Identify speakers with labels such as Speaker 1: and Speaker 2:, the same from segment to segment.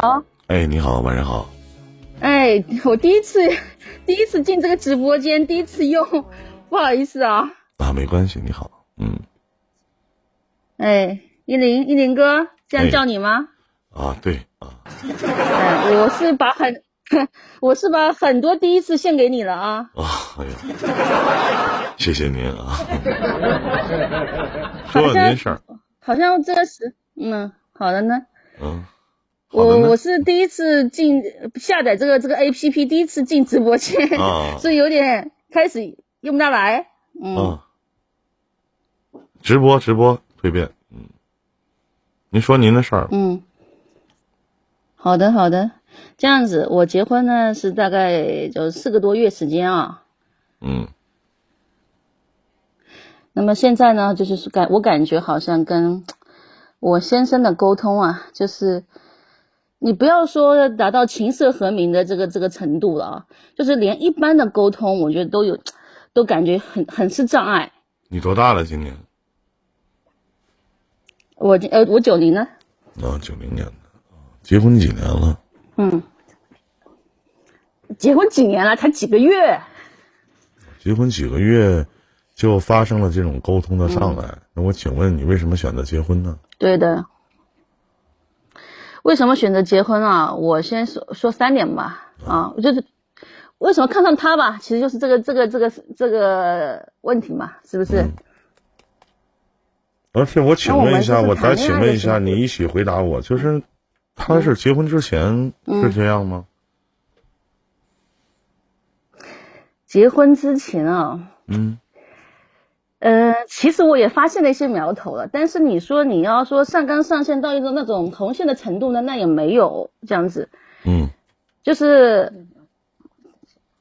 Speaker 1: 好，
Speaker 2: 哎，你好，晚上好。
Speaker 1: 哎，我第一次 第一次进这个直播间，第一次用，不好意思啊。
Speaker 2: 啊，没关系，你好，嗯。
Speaker 1: 哎，依林，依林哥，这样叫你吗？
Speaker 2: 啊，对啊。
Speaker 1: 哎，我是把很，我是把很多第一次献给你了啊。
Speaker 2: 啊，哎呀，谢谢您啊。说您事儿。
Speaker 1: 好像这个是，嗯，好的呢。
Speaker 2: 嗯。
Speaker 1: 我我是第一次进下载这个这个 A P P，第一次进直播间，所以有点开始用不大来。嗯。
Speaker 2: 直播直播蜕变，嗯。您说您的事儿。
Speaker 1: 嗯。好的好的，这样子，我结婚呢是大概就四个多月时间啊。
Speaker 2: 嗯。
Speaker 1: 那么现在呢，就是感我感觉好像跟我先生的沟通啊，就是。你不要说达到琴瑟和鸣的这个这个程度了啊，就是连一般的沟通，我觉得都有，都感觉很很是障碍。
Speaker 2: 你多大了？今年？
Speaker 1: 我呃，我九零的。
Speaker 2: 啊，九零年的，结婚几年了？
Speaker 1: 嗯，结婚几年了？才几个月？
Speaker 2: 结婚几个月就发生了这种沟通的障碍？那我请问你为什么选择结婚呢？
Speaker 1: 对的。为什么选择结婚啊？我先说说三点吧。啊，就是为什么看上他吧，其实就是这个这个这个这个问题嘛，是不是？
Speaker 2: 而且我请问一下，我再请问一下，你一起回答我，就是他是结婚之前是这样吗？
Speaker 1: 结婚之前啊。
Speaker 2: 嗯。
Speaker 1: 呃，其实我也发现了一些苗头了，但是你说你要说上纲上线到一个那种红线的程度呢，那也没有这样子。
Speaker 2: 嗯，
Speaker 1: 就是，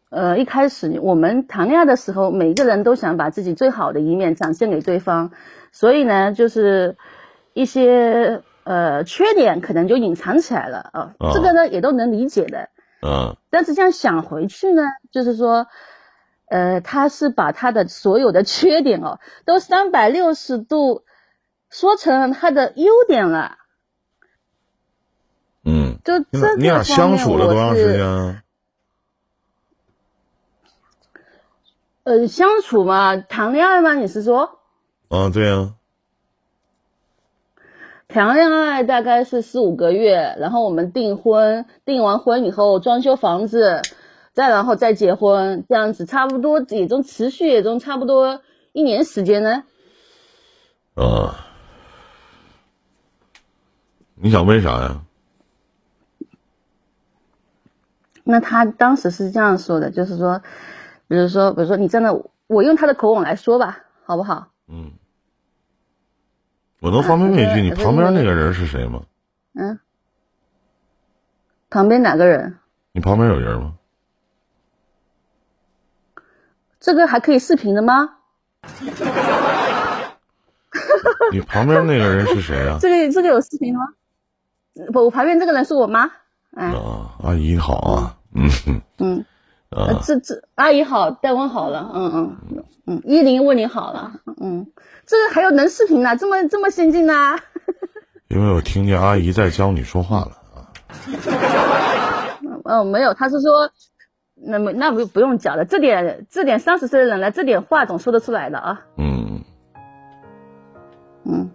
Speaker 1: 呃，一开始我们谈恋爱的时候，每个人都想把自己最好的一面展现给对方，所以呢，就是一些呃缺点可能就隐藏起来了啊，这个呢也都能理解的。
Speaker 2: 嗯，
Speaker 1: 但是这样想回去呢，就是说。呃，他是把他的所有的缺点哦，都三百六十度说成他的优点了。
Speaker 2: 嗯，
Speaker 1: 就这
Speaker 2: 你俩相处了多长时间？
Speaker 1: 呃，相处嘛，谈恋爱吗？你是说？
Speaker 2: 啊，对呀。
Speaker 1: 谈恋爱大概是四五个月，然后我们订婚，订完婚以后装修房子。再然后再结婚，这样子差不多也就持续也就差不多一年时间呢。
Speaker 2: 啊，你想问啥呀？
Speaker 1: 那他当时是这样说的，就是说，比如说，比如说你真的，我用他的口吻来说吧，好不好？
Speaker 2: 嗯。我能方便问一句，你旁边那个人是谁吗？
Speaker 1: 嗯。旁边哪个人？
Speaker 2: 你旁边有人吗？
Speaker 1: 这个还可以视频的吗？
Speaker 2: 你旁边那个人是谁啊？
Speaker 1: 这个这个有视频的吗？不，我旁边这个人是我妈。
Speaker 2: 啊，阿姨好啊。嗯
Speaker 1: 嗯。啊，这这阿姨好，代问好了。嗯嗯嗯，依林问你好了。嗯，这个还有能视频呢，这么这么先进呢？
Speaker 2: 因为我听见阿姨在教你说话了啊。
Speaker 1: 哦，没有，她是说。那么那不不用讲了，这点这点三十岁的人了，这点话总说得出来的啊。
Speaker 2: 嗯
Speaker 1: 嗯。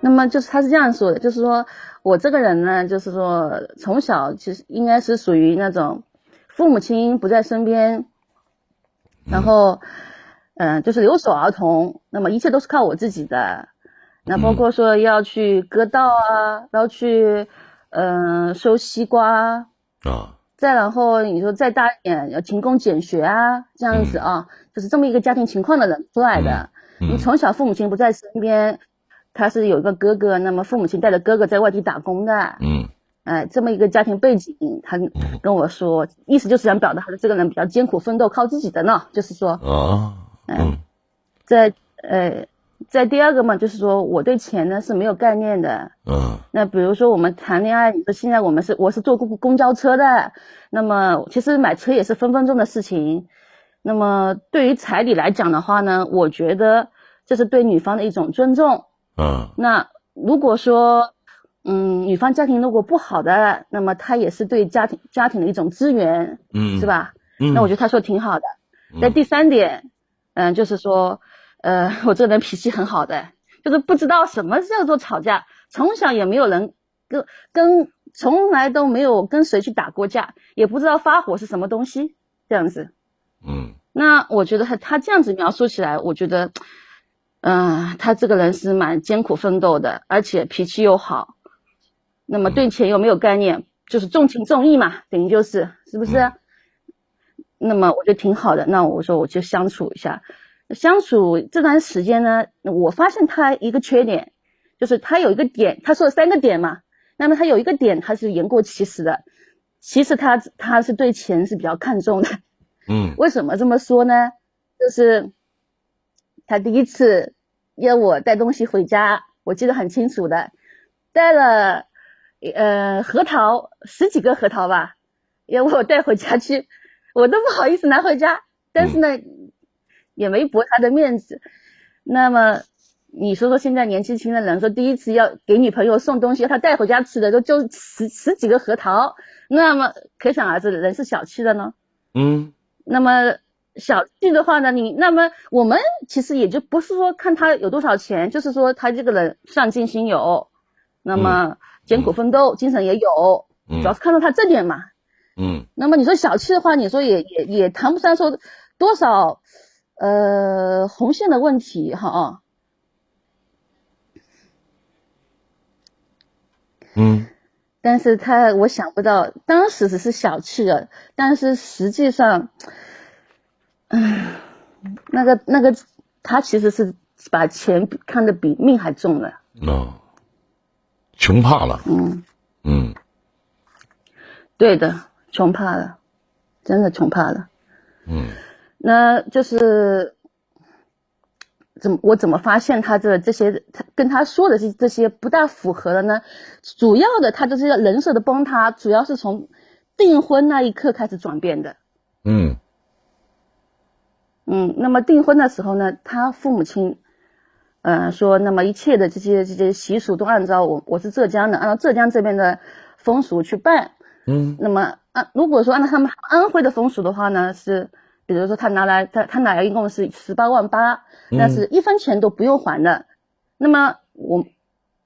Speaker 1: 那么就是他是这样说的，就是说我这个人呢，就是说从小其实应该是属于那种父母亲不在身边，然后嗯就是留守儿童，那么一切都是靠我自己的。那包括说要去割稻啊，要去嗯收西瓜
Speaker 2: 啊。
Speaker 1: 再然后你说再大一点要勤工俭学啊，这样子啊，就是这么一个家庭情况的人出来的。你从小父母亲不在身边，他是有一个哥哥，那么父母亲带着哥哥在外地打工的。
Speaker 2: 嗯，
Speaker 1: 哎，这么一个家庭背景，他跟我说，意思就是想表达他的这个人比较艰苦奋斗，靠自己的呢，就是说
Speaker 2: 啊，嗯，
Speaker 1: 在呃。在第二个嘛，就是说我对钱呢是没有概念的。
Speaker 2: 嗯。
Speaker 1: 那比如说我们谈恋爱，你说现在我们是我是坐公公交车的，那么其实买车也是分分钟的事情。那么对于彩礼来讲的话呢，我觉得这是对女方的一种尊重。
Speaker 2: 嗯。
Speaker 1: 那如果说，嗯，女方家庭如果不好的，那么他也是对家庭家庭的一种资源，
Speaker 2: 嗯，
Speaker 1: 是？吧？
Speaker 2: 嗯，
Speaker 1: 那我觉得他说挺好的。
Speaker 2: 嗯
Speaker 1: 在第三点，嗯，就是说，呃，我这个人脾气很好的，就是不知道什么叫做吵架，从小也没有人跟跟，从来都没有跟谁去打过架，也不知道发火是什么东西，这样子。
Speaker 2: 嗯
Speaker 1: 那我觉得他他这样子描述起来，我觉得，嗯、他这个人是蛮艰苦奋斗的，而且脾气又好，那么对钱又没有概念，就是重情重义嘛，等于就是是不是？
Speaker 2: 嗯
Speaker 1: 那么我觉得挺好的，那我说我就相处一下，相处这段时间呢，我发现他一个缺点，就是他有一个点，他说了三个点嘛，那么他有一个点他是言过其实的，其实他他是对钱是比较看重的。
Speaker 2: 嗯
Speaker 1: 为什么这么说呢？就是他第一次要我带东西回家，我记得很清楚的，带了呃核桃十几个核桃吧，要我带回家去，我都不好意思拿回家，但是呢，也没驳他的面子。那么你说说现在年纪轻的人说第一次要给女朋友送东西，要她带回家吃的，就就十十几个核桃，那么可想而知人是小气的呢。
Speaker 2: 嗯
Speaker 1: 那么小气的话呢，你那么我们其实也就不是说看他有多少钱，就是说他这个人上进心有，那么艰苦奋斗，精神也有，
Speaker 2: 嗯
Speaker 1: 主要是看到他这点嘛。
Speaker 2: 嗯
Speaker 1: 那么你说小气的话，你说也也也谈不上说多少呃红线的问题哈啊。
Speaker 2: 嗯
Speaker 1: 但是他我想不到，当时只是小气了，但是实际上，嗯，那个那个他其实是把钱比看得比命还重了，
Speaker 2: 哦，穷怕了。
Speaker 1: 嗯，
Speaker 2: 嗯
Speaker 1: 对的，穷怕了，真的穷怕了。
Speaker 2: 嗯
Speaker 1: 那就是怎么我怎么发现他这这些，他跟他说的这这些不大符合的呢？主要的他的这个人设的崩塌，主要是从订婚那一刻开始转变的。
Speaker 2: 嗯
Speaker 1: 嗯，那么订婚的时候呢，他父母亲，呃，说，那么一切的这些这些习俗都按照我我是浙江的，按照浙江这边的风俗去办。
Speaker 2: 嗯
Speaker 1: 那么按如果说按照他们安徽的风俗的话呢，是比如说他拿来他他拿来一共是十八万八，那是一分钱都不用还的。那么我，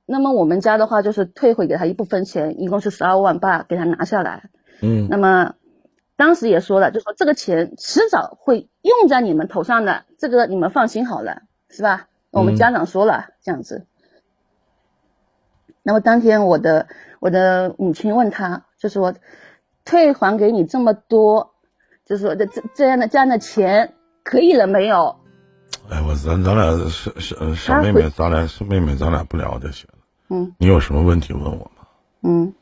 Speaker 1: 那么我们家的话就是退回给他一部分钱，一共是十二万八，给他拿下来。
Speaker 2: 嗯
Speaker 1: 那么当时也说了，就说这个钱迟早会用在你们头上的，这个你们放心好了，是吧？我们
Speaker 2: 嗯
Speaker 1: 家长说了、这样子。那么当天我的我的母亲问他，就说退还给你这么多，就是说这这这样的这样的钱可以了没有？
Speaker 2: 哎，我咱咱俩是是呃小妹妹，咱俩是妹妹，咱俩不聊这些了。
Speaker 1: 嗯
Speaker 2: 你有什么问题问我吗？
Speaker 1: 嗯，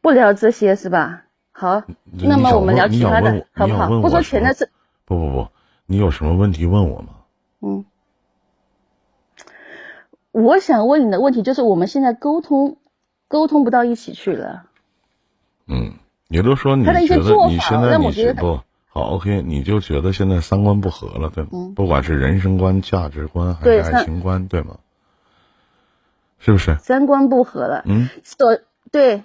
Speaker 1: 不聊这些是吧？好，那么我们聊其他的好不好？不说钱的事，
Speaker 2: 不不不，你有什么问题问我吗？
Speaker 1: 嗯，我想问你的问题就是，我们现在沟通沟通不到一起去了。
Speaker 2: 嗯，也就是说，你觉得你现在你
Speaker 1: 觉得
Speaker 2: 不好，OK，你就觉得现在三观不合了，对吗？
Speaker 1: 嗯
Speaker 2: 不管是人生观、价值观还是爱情观，对吗？是不是？
Speaker 1: 三观不合了，
Speaker 2: 嗯，
Speaker 1: 所对，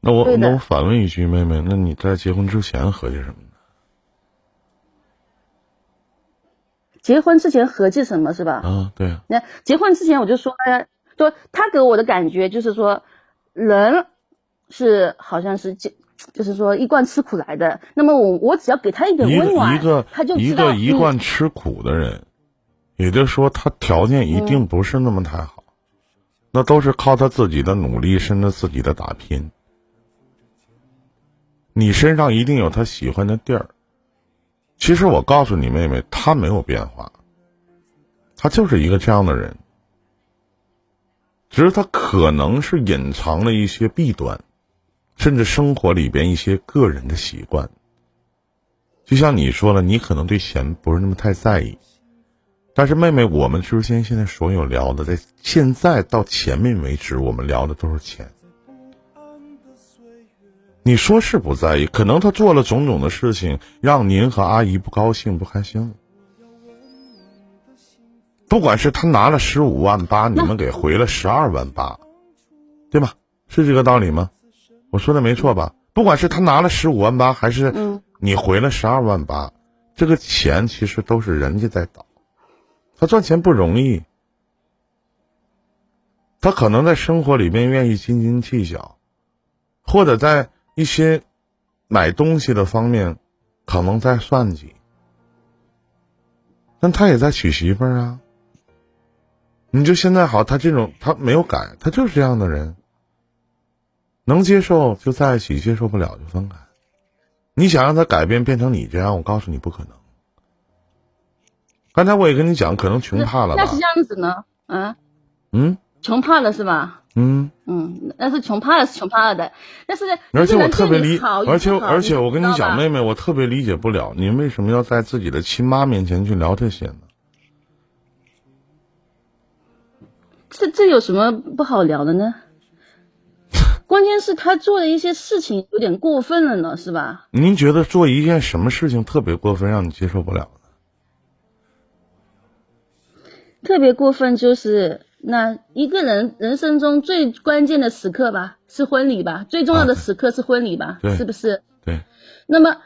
Speaker 2: 那我那我反问一句，妹妹，那你在结婚之前合计什么呢？
Speaker 1: 结婚之前合计什么是吧？
Speaker 2: 啊，对啊，
Speaker 1: 那结婚之前我就说了，说他给我的感觉就是说，人是好像是就就是说一贯吃苦来的。那么我我只要给他一
Speaker 2: 个
Speaker 1: 温暖，
Speaker 2: 一个
Speaker 1: 他就
Speaker 2: 一个一
Speaker 1: 嗯
Speaker 2: 贯吃苦的人，也就是说，他条件一定不是那么太好，那都是靠他自己的努力，甚至自己的打拼。你身上一定有他喜欢的地儿。其实我告诉你妹妹，他没有变化，他就是一个这样的人，只是他可能是隐藏了一些弊端，甚至生活里边一些个人的习惯。就像你说了，你可能对钱不是那么太在意，但是妹妹，我们之间现在所有聊的，在现在到前面为止，我们聊的都是钱。你说是不在意，可能他做了种种的事情，让您和阿姨不高兴、不开心了。不管是他拿了十五万八，你们给回了十二万八，对吧？是这个道理吗？我说的没错吧？不管是他拿了十五万八，还是你回了十二万八，这个钱其实都是人家在倒。他赚钱不容易，他可能在生活里面愿意斤斤计较，或者在一些买东西的方面可能在算计。但他也在娶媳妇儿啊。你就现在好，他这种他没有改，他就是这样的人。能接受就在一起，接受不了就分开。你想让他改变变成你这样，我告诉你不可能。刚才我也跟你讲，可能穷怕了吧？
Speaker 1: 那是这样子呢？
Speaker 2: 嗯嗯，
Speaker 1: 穷怕了是吧？
Speaker 2: 嗯
Speaker 1: 嗯，那是穷怕了，是穷怕了的。但是
Speaker 2: 而且我特别理，而且而且我跟你讲，妹妹，我特别理解不了，你为什么要在自己的亲妈面前去聊这些呢？
Speaker 1: 这这有什么不好聊的呢？关键是他做的一些事情有点过分了呢，是吧？
Speaker 2: 您觉得做一件什么事情特别过分，让你接受不了呢？
Speaker 1: 特别过分就是那一个人人生中最关键的时刻吧，是婚礼吧？最重要的时刻是婚礼吧？是不是？
Speaker 2: 对。
Speaker 1: 那么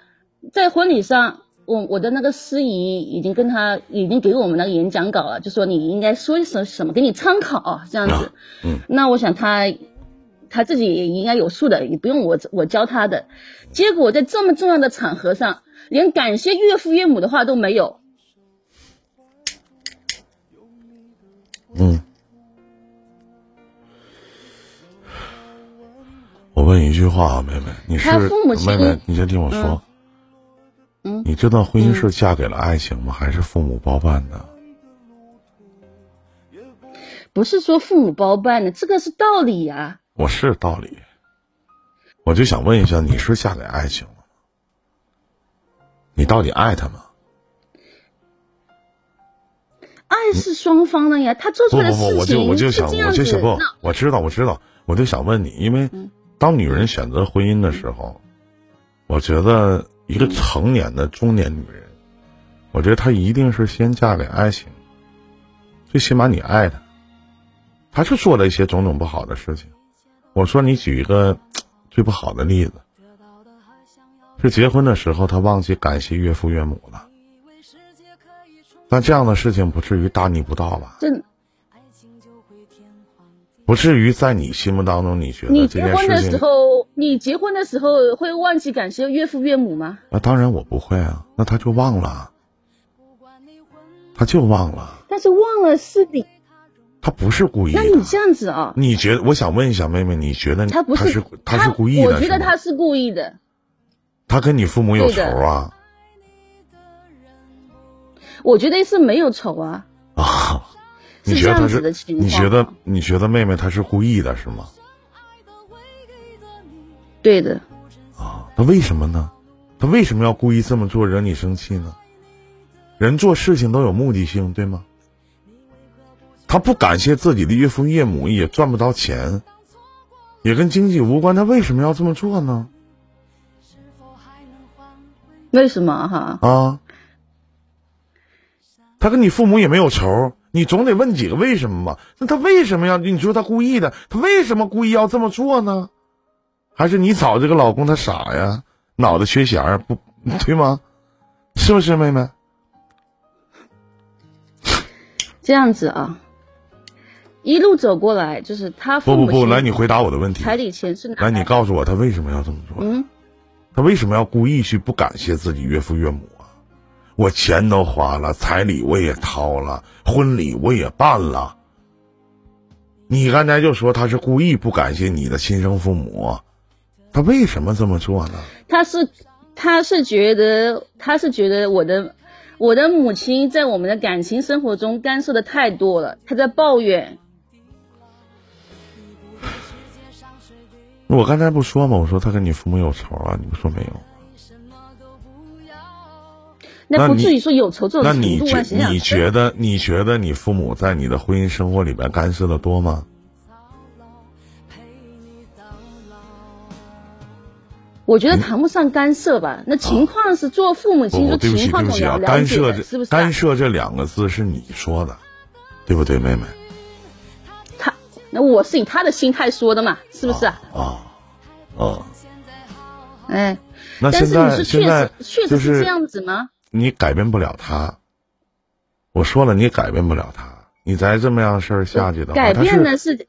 Speaker 1: 在婚礼上，我我的那个司仪已经跟他已经给我们那个演讲稿了，就说你应该说什什么，给你参考这样子。
Speaker 2: 嗯。
Speaker 1: 那我想他。他自己也应该有数的，也不用我我教他的。结果在这么重要的场合上，连感谢岳父岳母的话都没有。
Speaker 2: 嗯，我问一句话啊，妹妹，你是妹妹，你先听我说。
Speaker 1: 嗯，
Speaker 2: 你这段婚姻是嫁给了爱情吗？还是父母包办的？
Speaker 1: 不是说父母包办的，这个是道理呀。
Speaker 2: 我是道理，我就想问一下，你是嫁给爱情了吗？你到底爱他吗？
Speaker 1: 爱是双方的呀，他做出来的事情
Speaker 2: 不不不，我就我就想我就想不，我知道我知道，我就想问你，因为当女人选择婚姻的时候，我觉得一个成年的中年女人，我觉得她一定是先嫁给爱情，最起码你爱她，他是做了一些种种不好的事情。我说你举一个最不好的例子，是结婚的时候他忘记感谢岳父岳母了。那这样的事情不至于大逆不道吧？
Speaker 1: 这
Speaker 2: 不至于在你心目当中，你觉得
Speaker 1: 你结婚的时候，你结婚的时候会忘记感谢岳父岳母吗？
Speaker 2: 那当然我不会啊，那他就忘了，他就忘了。
Speaker 1: 但是忘了是你。
Speaker 2: 他不是故意的。那
Speaker 1: 你这样子啊？
Speaker 2: 你觉得？我想问一下妹妹，你觉得
Speaker 1: 他不
Speaker 2: 是
Speaker 1: 他
Speaker 2: 是故意的？
Speaker 1: 我觉得他是故意的。
Speaker 2: 他跟你父母有仇啊？
Speaker 1: 我觉得是没有仇啊。
Speaker 2: 啊？你觉得他是？你觉得你觉得妹妹她是故意的是吗？
Speaker 1: 对的。
Speaker 2: 啊？那为什么呢？他为什么要故意这么做惹你生气呢？人做事情都有目的性，对吗？他不感谢自己的岳父岳母，也赚不到钱，也跟经济无关。他为什么要这么做呢？
Speaker 1: 为什么哈？
Speaker 2: 啊，他跟你父母也没有仇，你总得问几个为什么吧？那他为什么要？你说他故意的，他为什么故意要这么做呢？还是你找这个老公他傻呀，脑子缺弦儿不对吗？是不是妹妹？
Speaker 1: 这样子啊。一路走过来，就是他
Speaker 2: 不不不，来你回答我的问题。
Speaker 1: 彩礼钱是哪？
Speaker 2: 来，你告诉我他为什么要这么做？
Speaker 1: 嗯，
Speaker 2: 他为什么要故意去不感谢自己岳父岳母啊？我钱都花了，彩礼我也掏了，婚礼我也办了。你刚才就说他是故意不感谢你的亲生父母，他为什么这么做呢？
Speaker 1: 他是他是觉得他是觉得我的我的母亲在我们的感情生活中干涉的太多了，他在抱怨。
Speaker 2: 我刚才不说吗？我说他跟你父母有仇啊，你不说没有？
Speaker 1: 那不至于说有仇这种
Speaker 2: 程度啊。你你觉得你觉得你父母在你的婚姻生活里边干涉的多吗？
Speaker 1: 我觉得谈不上干涉吧，那情况是做父母亲，就情况总要了解，是不是？
Speaker 2: 干涉这两个字是你说的，对不对，妹妹？
Speaker 1: 他那我是以他的心态说的嘛，是不是啊？
Speaker 2: 啊，哦，
Speaker 1: 哎，
Speaker 2: 那现
Speaker 1: 但是你是确
Speaker 2: 在现在
Speaker 1: 实确
Speaker 2: 就是
Speaker 1: 实是这样子吗？
Speaker 2: 你改变不了他。我说了，你改变不了他。你再这么样事儿下去的话，
Speaker 1: 改变的是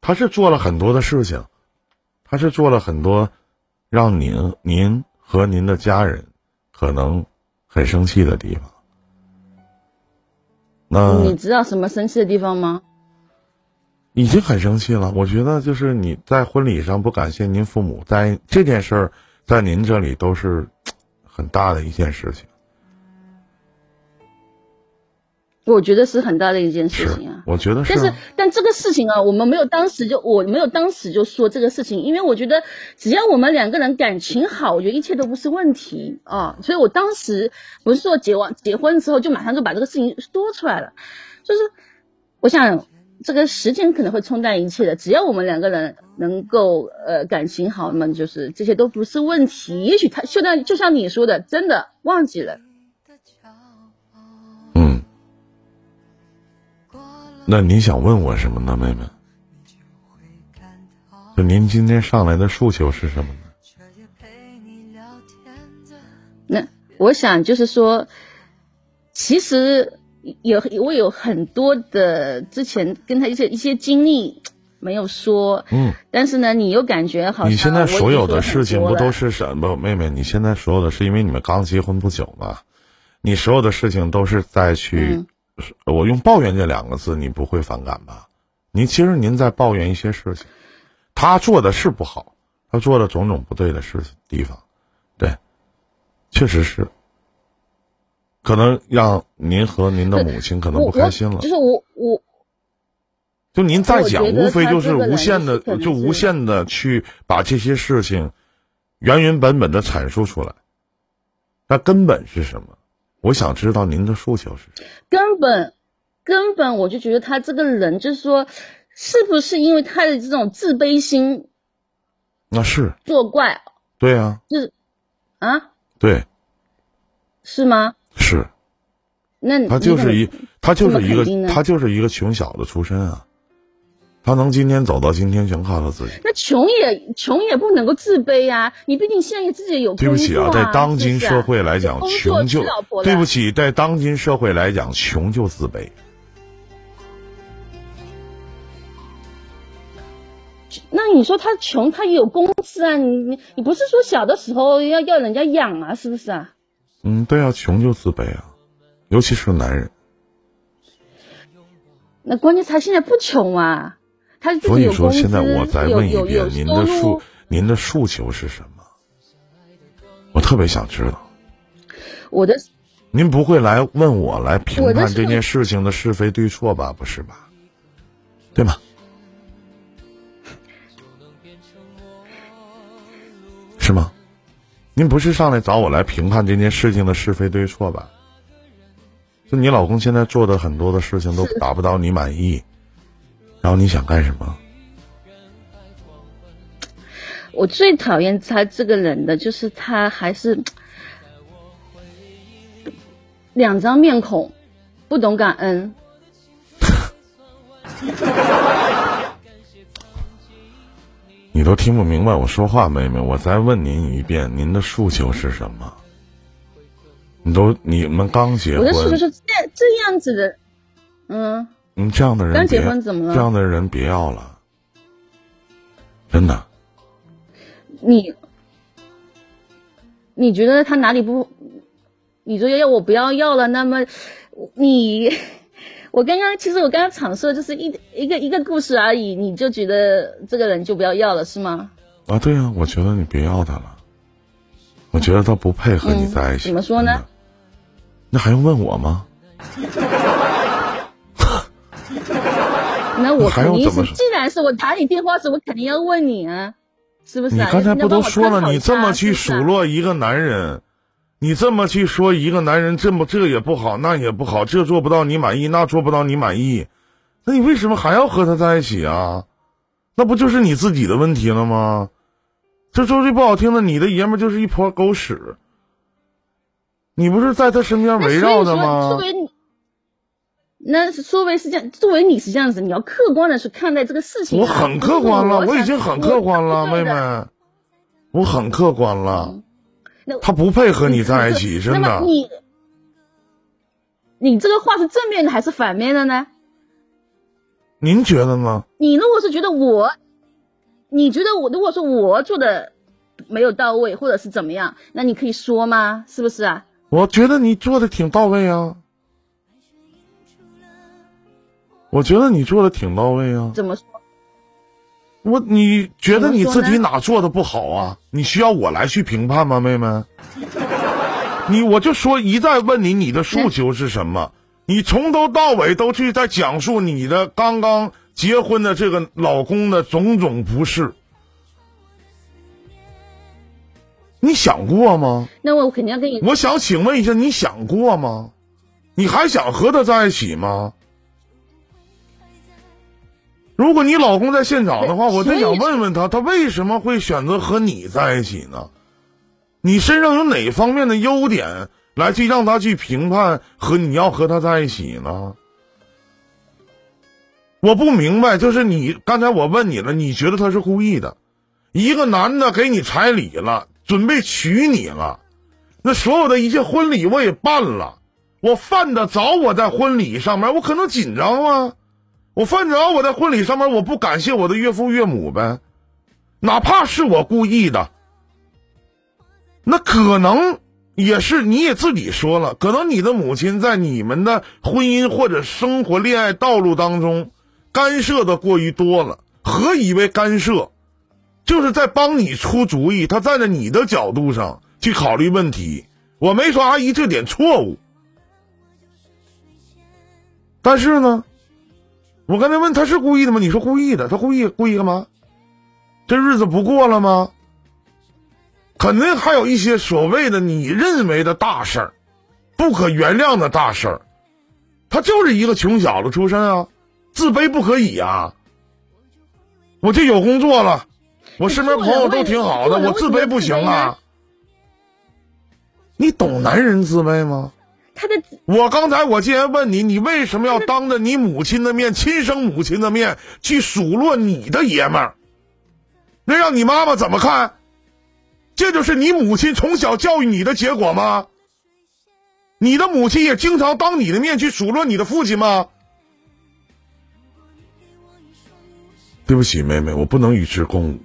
Speaker 2: 他是做了很多的事情，他是做了很多让您您和您的家人可能很生气的地方。那
Speaker 1: 你知道什么生气的地方吗？
Speaker 2: 已经很生气了。我觉得就是你在婚礼上不感谢您父母，在这件事儿在您这里都是很大的一件事情。
Speaker 1: 我觉得是很大的一件事情啊，。
Speaker 2: 我觉得是啊。
Speaker 1: 但是，但这个事情啊，我们没有当时就我没有当时就说这个事情，因为我觉得只要我们两个人感情好，我觉得一切都不是问题啊。所以我当时不是说结完结婚之后就马上就把这个事情说出来了，就是我想这个时间可能会冲淡一切的，只要我们两个人能够呃感情好，那么就是这些都不是问题。也许他就像就像你说的，真的忘记了。
Speaker 2: 嗯，那你想问我什么呢，妹妹？就您今天上来的诉求是什么呢？
Speaker 1: 那我想就是说，其实有我有很多的之前跟他一些一些经历没有说，
Speaker 2: 嗯，
Speaker 1: 但是呢，你又感觉好像
Speaker 2: 你现在所有的事情不都是什么？妹妹，你现在所有的是因为你们刚结婚不久嘛？你所有的事情都是在去，
Speaker 1: 嗯
Speaker 2: 我用抱怨这两个字，你不会反感吧？您其实您在抱怨一些事情，他做的是不好，他做了种种不对的事情地方，对，确实是，可能让您和您的母亲可能不开心了。
Speaker 1: 就是我我
Speaker 2: 就您再讲，无非就是无限的就无限的去把这些事情原原本本的阐述出来。那根本是什么？我想知道您的诉求是什么。
Speaker 1: 根本根本我就觉得他这个人就是说，是不是因为他的这种自卑心
Speaker 2: 那是
Speaker 1: 作怪，
Speaker 2: 对啊，
Speaker 1: 就是啊，
Speaker 2: 对，
Speaker 1: 是吗？
Speaker 2: 是
Speaker 1: 那
Speaker 2: 他就是一，他就是一个，他就是一个穷小子出身啊。他能今天走到今天，全靠他自己。
Speaker 1: 那穷也穷也不能够自卑啊！你毕竟现在自己有
Speaker 2: 对不起啊，在当今社会来讲，穷就对不起，在当今社会来讲，穷就自卑。
Speaker 1: 那你说他穷，他也有工资啊！你你你不是说小的时候要要人家养啊，是不是啊？
Speaker 2: 嗯，对啊，穷就自卑啊，尤其是男人。
Speaker 1: 那关键他现在不穷啊，他
Speaker 2: 所以说，现在我再问一遍，您的诉。您的诉求是什么？我特别想知道。
Speaker 1: 我的
Speaker 2: 您不会来问我来评判这件事情的是非对错吧？不是吧？对吗？是吗？您不是上来找我来评判这件事情的是非对错吧？就你老公现在做的很多的事情都达不到你满意，然后你想干什么？
Speaker 1: 我最讨厌他这个人的就是他还是 两张面孔，不懂感恩。
Speaker 2: 你都听不明白我说话，妹妹，我再问您一遍，您的诉求是什么？你都你们刚结婚
Speaker 1: 我的诉求，是这这样子的，嗯，
Speaker 2: 你这样的人
Speaker 1: 刚结婚怎么了
Speaker 2: 这样的人别要了，真的。
Speaker 1: 你你觉得他哪里不？你说要我不要要了，那么你，我刚刚其实我刚刚阐述的就是一一个一个故事而已，你就觉得这个人就不要要了是吗？
Speaker 2: 啊，对啊，我觉得你别要他了，我觉得他不配和你
Speaker 1: 嗯
Speaker 2: 在一起。
Speaker 1: 怎么说呢？
Speaker 2: 那还用问我吗？
Speaker 1: 那我
Speaker 2: 还
Speaker 1: 肯定既然是我打你电话时，我肯定要问你啊，是不是、啊？
Speaker 2: 你刚才不都说了，你这么去数落一个男人，你这么去说一个男人，这么这也不好，那也不好，这做不到你满意，那做不到你满意，那你为什么还要和他在一起啊？那不就是你自己的问题了吗？这说句不好听的，你的爷们就是一坨狗屎。你不是在他身边围绕的吗
Speaker 1: 作？为你，那是作为是这样，作为你是这样子，你要客观的去看待这个事情。
Speaker 2: 我很客观了，
Speaker 1: 我
Speaker 2: 已经很客观了，妹妹，我很客观了。他不配和你在一起，真的。
Speaker 1: 你，你这个话是正面的还是反面的呢？
Speaker 2: 您觉得呢？
Speaker 1: 你如果是觉得我，你觉得我如果说我做的没有到位，或者是怎么样，那你可以说吗？是不是啊？
Speaker 2: 我觉得你做的挺到位啊。我觉得你做的挺到位啊！
Speaker 1: 怎么说？
Speaker 2: 我你觉得你自己哪做的不好啊？你需要我来去评判吗，妹妹？你我就说一再问你，你的诉求是什么？你从头到尾都去在讲述你的刚刚结婚的这个老公的种种不是，你想过吗？
Speaker 1: 那我肯定要跟你。
Speaker 2: 我想请问一下，你想过吗？你还想和他在一起吗？如果你老公在现场的话，我真想问问他，他为什么会选择和你在一起呢？你身上有哪方面的优点来去让他去评判和你要和他在一起呢？我不明白，就是你刚才我问你了，你觉得他是故意的？一个男的给你彩礼了，准备娶你了，那所有的一切婚礼我也办了，我犯得着我在婚礼上面我可能紧张吗？我犯着我在婚礼上面我不感谢我的岳父岳母呗，哪怕是我故意的，那可能也是你也自己说了，可能你的母亲在你们的婚姻或者生活恋爱道路当中干涉的过于多了。何以为干涉？就是在帮你出主意，他站在你的角度上去考虑问题。我没说阿姨这点错误，但是呢。我刚才问他是故意的吗？你说故意的，他故意故意干嘛？这日子不过了吗？肯定还有一些所谓的你认为的大事儿，不可原谅的大事儿。他就是一个穷小子出身啊，自卑不可以啊。我就有工作了，我身边朋友都挺好的，我自卑不行啊。你懂男人自卑吗？
Speaker 1: 他的
Speaker 2: 我刚才我既然问你，你为什么要当着你母亲的面、亲生母亲的面去数落你的爷们儿？那让你妈妈怎么看？这就是你母亲从小教育你的结果吗？你的母亲也经常当你的面去数落你的父亲吗？对不起，妹妹，我不能与之共舞。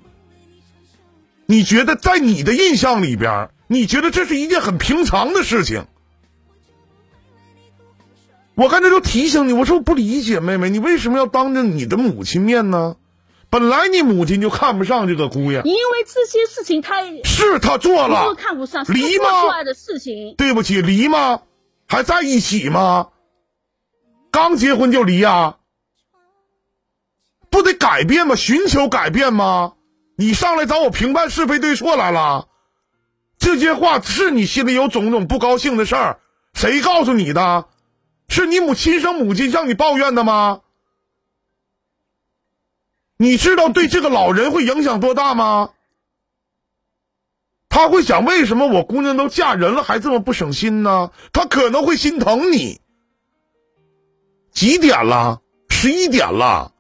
Speaker 2: 你觉得在你的印象里边，你觉得这是一件很平常的事情？我刚才就提醒你，我说我不理解妹妹，你为什么要当着你的母亲面呢？本来你母亲就看不上这个姑爷，
Speaker 1: 因为这些事情她
Speaker 2: 是他做了，
Speaker 1: 看不上
Speaker 2: 离吗？
Speaker 1: 出来的事情，
Speaker 2: 对不起，离吗？还在一起吗？刚结婚就离啊？不得改变吗？寻求改变吗？你上来找我评判是非对错来了？这些话是你心里有种种不高兴的事儿，谁告诉你的？是你母亲生母亲向你抱怨的吗？你知道对这个老人会影响多大吗？他会想，为什么我姑娘都嫁人了还这么不省心呢？他可能会心疼你。几点了？十一点了。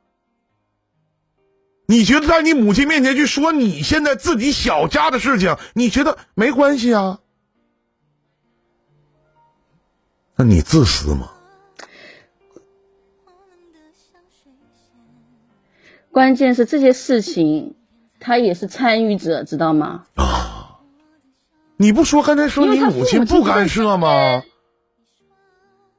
Speaker 2: 你觉得在你母亲面前去说你现在自己小家的事情，你觉得没关系啊？那你自私吗？
Speaker 1: 关键是这些事情，他也是参与者，知道吗？
Speaker 2: 啊！你不说刚才说你母亲不干涉吗？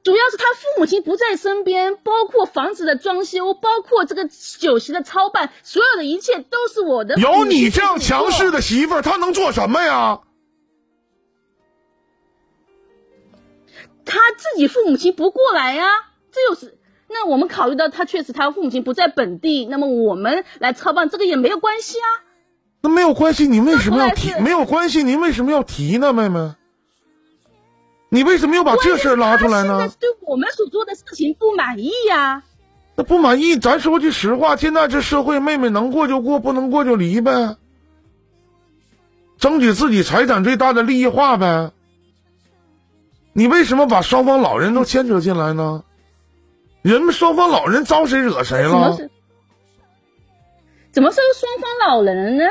Speaker 1: 主要是他父母亲不在身边，包括房子的装修，包括这个酒席的操办，所有的一切都是我的。
Speaker 2: 有你这样强势的媳妇儿，他能做什么呀？
Speaker 1: 他自己父母亲不过来呀，这就是。那我们考虑到他确实他父母亲不在本地，那么我们来操办这个也没有关系啊。
Speaker 2: 那没有关系，你为什么要提？没有关系，您为什么要提呢，妹妹？你为什么要把这事拉出来呢？
Speaker 1: 对我们所做的事情不满意呀。
Speaker 2: 那不满意，咱说句实话，现在这社会，妹妹能过就过，不能过就离呗。争取自己财产最大的利益化呗。你为什么把双方老人都牵扯进来呢？人们双方老人招谁惹谁了？
Speaker 1: 怎么是双方老人呢？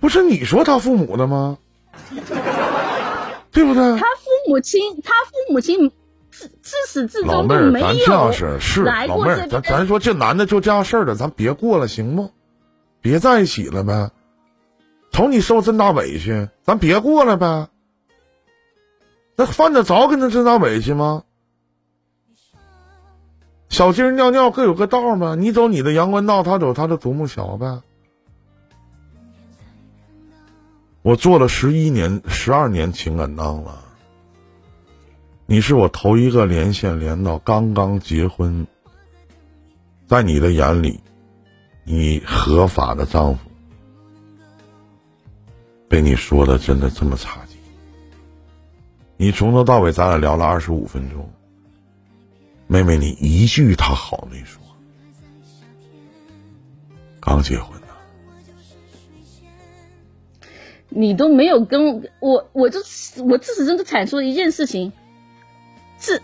Speaker 2: 不是你说他父母的吗？对不对？
Speaker 1: 他父母亲，他父母亲自自始至终都没有
Speaker 2: 这样式是老妹儿，咱咱说这男的就这样事儿的，咱别过了，行不？别在一起了呗。瞅你受这么大委屈，咱别过了呗。那犯得着跟他这么大委屈吗？小鸡儿尿尿各有个道嘛？你走你的阳关道，他走他的独木桥呗。我做了十一年、十二年情感档了，你是我头一个连线连到刚刚结婚，在你的眼里，你合法的丈夫被你说的真的这么差劲？你从头到尾咱俩聊了二十五分钟。妹妹，你一句他好没说。刚结婚的
Speaker 1: 你都没有跟我，我就我自始至终阐述一件事情。自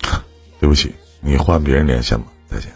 Speaker 2: 对不起，你换别人连线吧。再见。